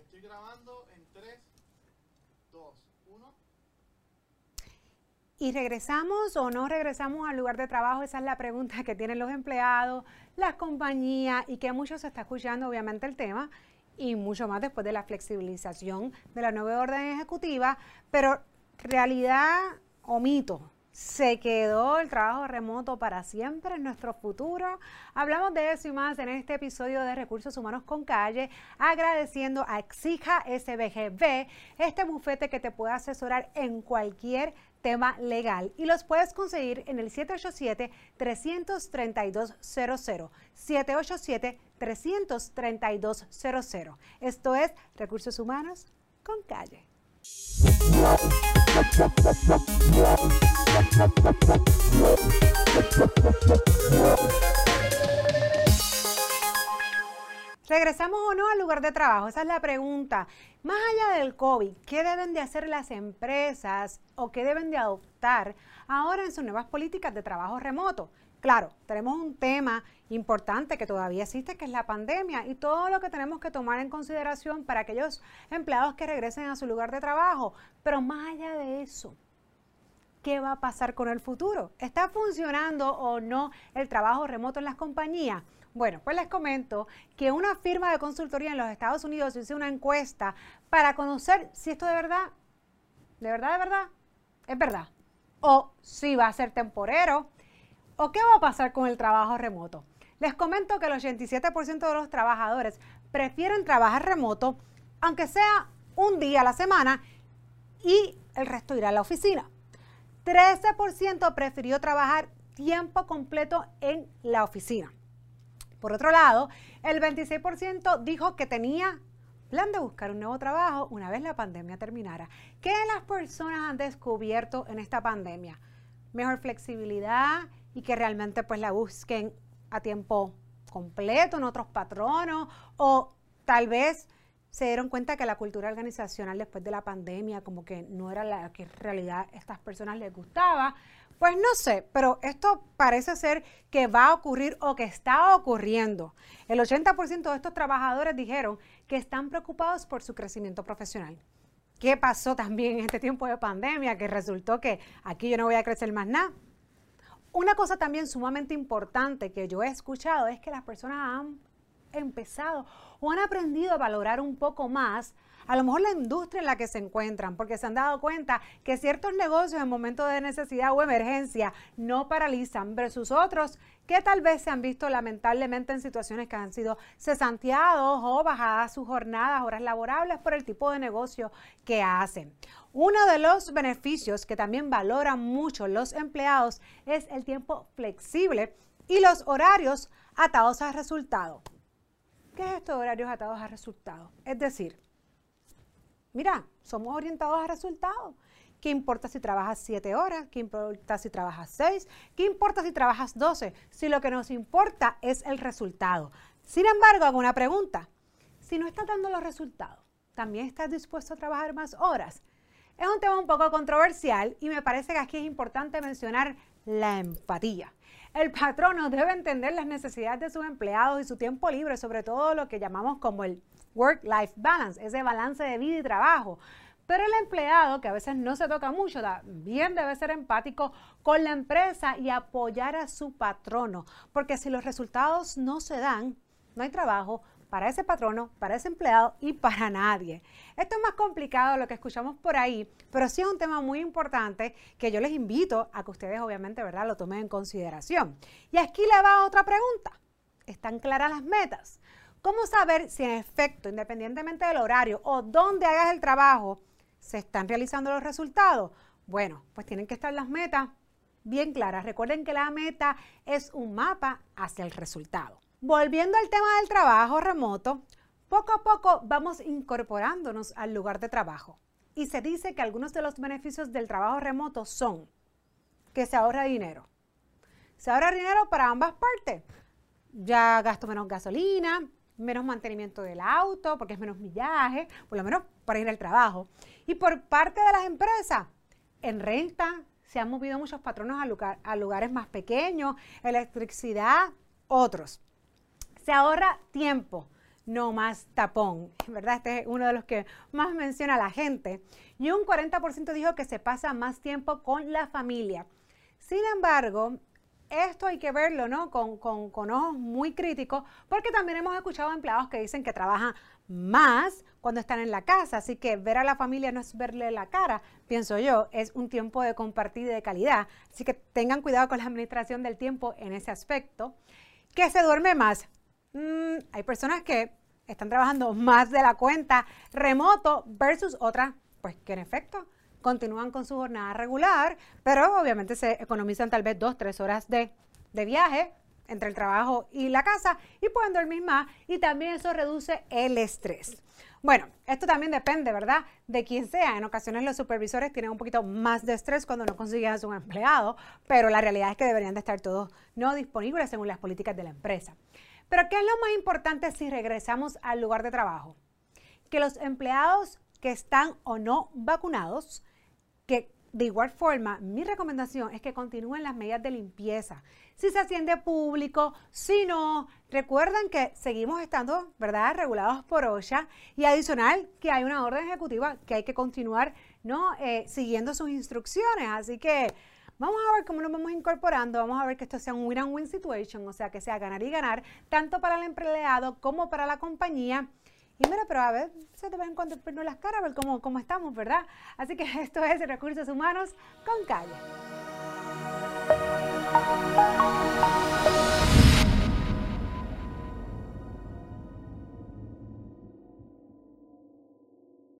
Estoy grabando en 3, 2, 1. ¿Y regresamos o no regresamos al lugar de trabajo? Esa es la pregunta que tienen los empleados, las compañías y que muchos se está escuchando obviamente el tema y mucho más después de la flexibilización de la nueva orden ejecutiva, pero realidad o mito, se quedó el trabajo remoto para siempre en nuestro futuro. Hablamos de eso y más en este episodio de Recursos Humanos con Calle, agradeciendo a Exija SBGB, este bufete que te puede asesorar en cualquier tema legal y los puedes conseguir en el 787-332-00. 787-332-00. Esto es Recursos Humanos con Calle. ¿Regresamos o no al lugar de trabajo? Esa es la pregunta. Más allá del COVID, ¿qué deben de hacer las empresas o qué deben de adoptar ahora en sus nuevas políticas de trabajo remoto? Claro, tenemos un tema importante que todavía existe, que es la pandemia y todo lo que tenemos que tomar en consideración para aquellos empleados que regresen a su lugar de trabajo. Pero más allá de eso, ¿qué va a pasar con el futuro? ¿Está funcionando o no el trabajo remoto en las compañías? Bueno, pues les comento que una firma de consultoría en los Estados Unidos hizo una encuesta para conocer si esto de verdad, de verdad, de verdad, es verdad. O si va a ser temporero. O qué va a pasar con el trabajo remoto. Les comento que el 87% de los trabajadores prefieren trabajar remoto, aunque sea un día a la semana, y el resto irá a la oficina. 13% prefirió trabajar tiempo completo en la oficina. Por otro lado, el 26% dijo que tenía plan de buscar un nuevo trabajo una vez la pandemia terminara. ¿Qué las personas han descubierto en esta pandemia? Mejor flexibilidad y que realmente pues la busquen a tiempo completo en otros patronos o tal vez se dieron cuenta que la cultura organizacional después de la pandemia como que no era la que en realidad estas personas les gustaba. Pues no sé, pero esto parece ser que va a ocurrir o que está ocurriendo. El 80% de estos trabajadores dijeron que están preocupados por su crecimiento profesional. ¿Qué pasó también en este tiempo de pandemia? Que resultó que aquí yo no voy a crecer más nada. Una cosa también sumamente importante que yo he escuchado es que las personas han empezado o han aprendido a valorar un poco más a lo mejor la industria en la que se encuentran, porque se han dado cuenta que ciertos negocios en momentos de necesidad o emergencia no paralizan versus otros que tal vez se han visto lamentablemente en situaciones que han sido cesanteados o bajadas sus jornadas, horas laborables por el tipo de negocio que hacen. Uno de los beneficios que también valoran mucho los empleados es el tiempo flexible y los horarios atados a resultados. ¿Qué es esto de horarios atados a resultados? Es decir, mira, somos orientados a resultados. ¿Qué importa si trabajas 7 horas? ¿Qué importa si trabajas 6? ¿Qué importa si trabajas 12? Si lo que nos importa es el resultado. Sin embargo, hago una pregunta. Si no estás dando los resultados, ¿también estás dispuesto a trabajar más horas? Es un tema un poco controversial y me parece que aquí es importante mencionar la empatía. El patrono debe entender las necesidades de sus empleados y su tiempo libre, sobre todo lo que llamamos como el work-life balance, ese balance de vida y trabajo. Pero el empleado, que a veces no se toca mucho, también debe ser empático con la empresa y apoyar a su patrono, porque si los resultados no se dan, no hay trabajo, para ese patrono, para ese empleado y para nadie. Esto es más complicado de lo que escuchamos por ahí, pero sí es un tema muy importante que yo les invito a que ustedes obviamente, ¿verdad?, lo tomen en consideración. Y aquí le va otra pregunta. ¿Están claras las metas? ¿Cómo saber si en efecto, independientemente del horario o dónde hagas el trabajo, se están realizando los resultados? Bueno, pues tienen que estar las metas bien claras. Recuerden que la meta es un mapa hacia el resultado. Volviendo al tema del trabajo remoto, poco a poco vamos incorporándonos al lugar de trabajo. Y se dice que algunos de los beneficios del trabajo remoto son que se ahorra dinero. Se ahorra dinero para ambas partes. Ya gasto menos gasolina, menos mantenimiento del auto, porque es menos millaje, por lo menos para ir al trabajo. Y por parte de las empresas, en renta se han movido muchos patronos a, a lugares más pequeños, electricidad, otros. Se ahorra tiempo. no más tapón, ¿verdad? Este es uno de los que más menciona la gente. Y un 40% dijo que se pasa más tiempo con la familia. Sin embargo, esto hay que verlo, ¿no? Con, con, ojos muy críticos, porque también hemos escuchado empleados que dicen que trabajan más cuando están en la casa, así que ver a la familia no es verle la cara, pienso yo, es un tiempo de compartir de calidad, así que tengan cuidado con la administración del tiempo en ese aspecto. ¿Qué se duerme más? Mm, hay personas que están trabajando más de la cuenta remoto versus otras, pues que en efecto continúan con su jornada regular, pero obviamente se economizan tal vez dos, tres horas de, de viaje entre el trabajo y la casa y pueden dormir más y también eso reduce el estrés. Bueno, esto también depende, ¿verdad? De quién sea. En ocasiones los supervisores tienen un poquito más de estrés cuando no consiguen a su empleado, pero la realidad es que deberían de estar todos no disponibles según las políticas de la empresa. Pero ¿qué es lo más importante si regresamos al lugar de trabajo? Que los empleados que están o no vacunados de igual forma, mi recomendación es que continúen las medidas de limpieza. Si se asciende público, si no, recuerden que seguimos estando, ¿verdad?, regulados por OSHA y adicional que hay una orden ejecutiva que hay que continuar, ¿no?, eh, siguiendo sus instrucciones. Así que vamos a ver cómo nos vamos incorporando, vamos a ver que esto sea un win-win situation, o sea, que sea ganar y ganar, tanto para el empleado como para la compañía. Y mira, pero a ver, se te ven cuando no las caras, a ver cómo, cómo estamos, ¿verdad? Así que esto es Recursos Humanos con Calle.